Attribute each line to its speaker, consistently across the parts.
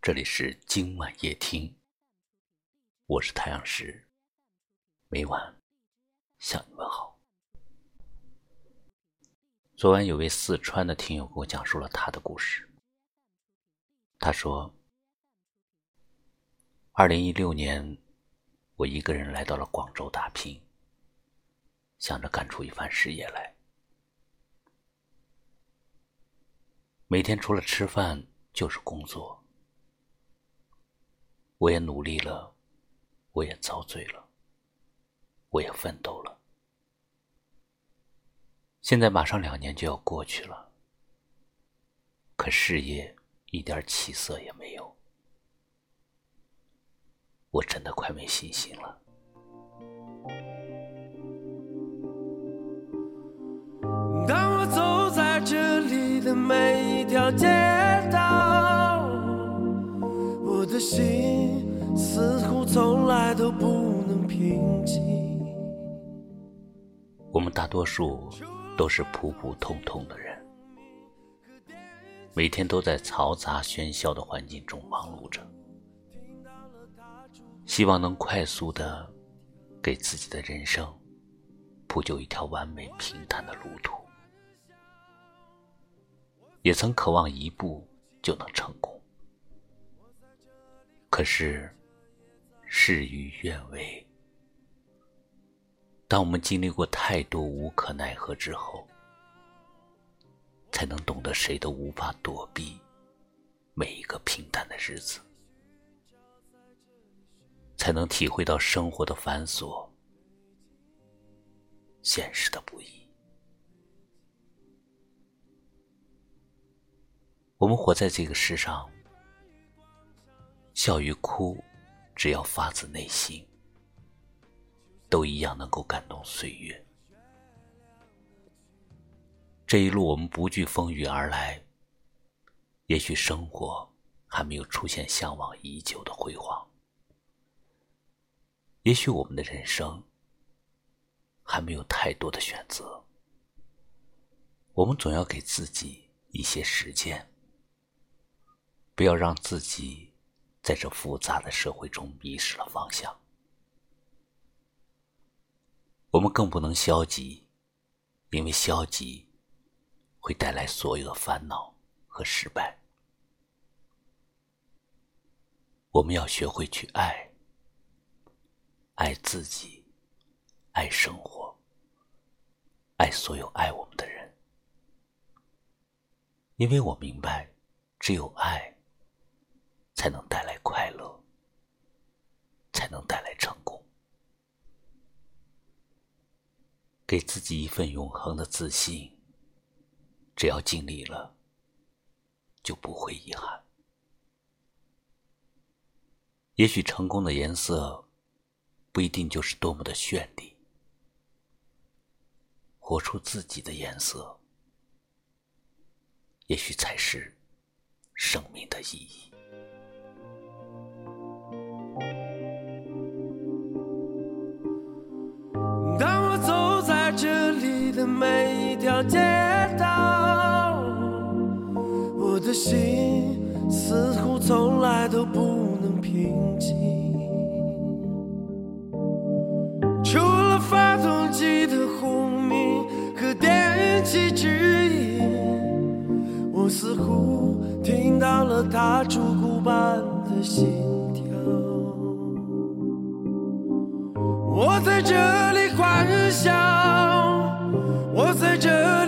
Speaker 1: 这里是今晚夜听，我是太阳石，每晚向你问好。昨晚有位四川的听友给我讲述了他的故事。他说，二零一六年，我一个人来到了广州打拼，想着干出一番事业来。每天除了吃饭就是工作，我也努力了，我也遭罪了，我也奋斗了。现在马上两年就要过去了，可事业一点起色也没有，我真的快没信心了。
Speaker 2: 当我走在这里的每一条街道，的心似乎从来都不能平静。
Speaker 1: 我们大多数都是普普通通的人，每天都在嘈杂喧嚣的环境中忙碌着，希望能快速的给自己的人生铺就一条完美平坦的路途。也曾渴望一步就能成功，可是事与愿违。当我们经历过太多无可奈何之后，才能懂得谁都无法躲避每一个平淡的日子，才能体会到生活的繁琐、现实的不易。我们活在这个世上，笑与哭，只要发自内心，都一样能够感动岁月。这一路我们不惧风雨而来，也许生活还没有出现向往已久的辉煌，也许我们的人生还没有太多的选择，我们总要给自己一些时间。不要让自己在这复杂的社会中迷失了方向。我们更不能消极，因为消极会带来所有的烦恼和失败。我们要学会去爱，爱自己，爱生活，爱所有爱我们的人，因为我明白，只有爱。才能带来快乐，才能带来成功。给自己一份永恒的自信，只要尽力了，就不会遗憾。也许成功的颜色，不一定就是多么的绚丽。活出自己的颜色，也许才是生命的意义。
Speaker 2: 的心似乎从来都不能平静。除了发动机的轰鸣和电气指引，我似乎听到了它烛鼓般的心跳。我在这里幻想。我在这里，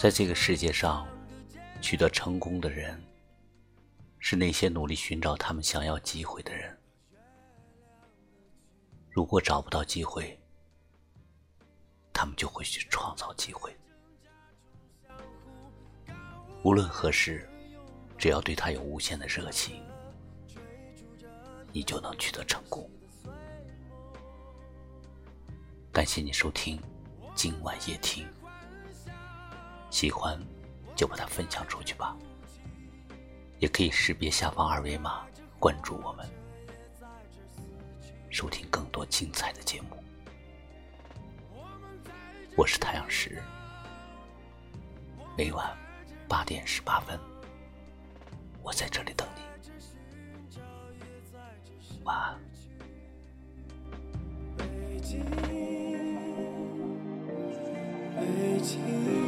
Speaker 1: 在这个世界上，取得成功的人，是那些努力寻找他们想要机会的人。如果找不到机会，他们就会去创造机会。无论何时，只要对他有无限的热情，你就能取得成功。感谢你收听今晚夜听，喜欢就把它分享出去吧。也可以识别下方二维码关注我们，收听更多精彩的节目。我是太阳石，每晚八点十八分。我在这里等你，晚安。
Speaker 2: 北京，北京。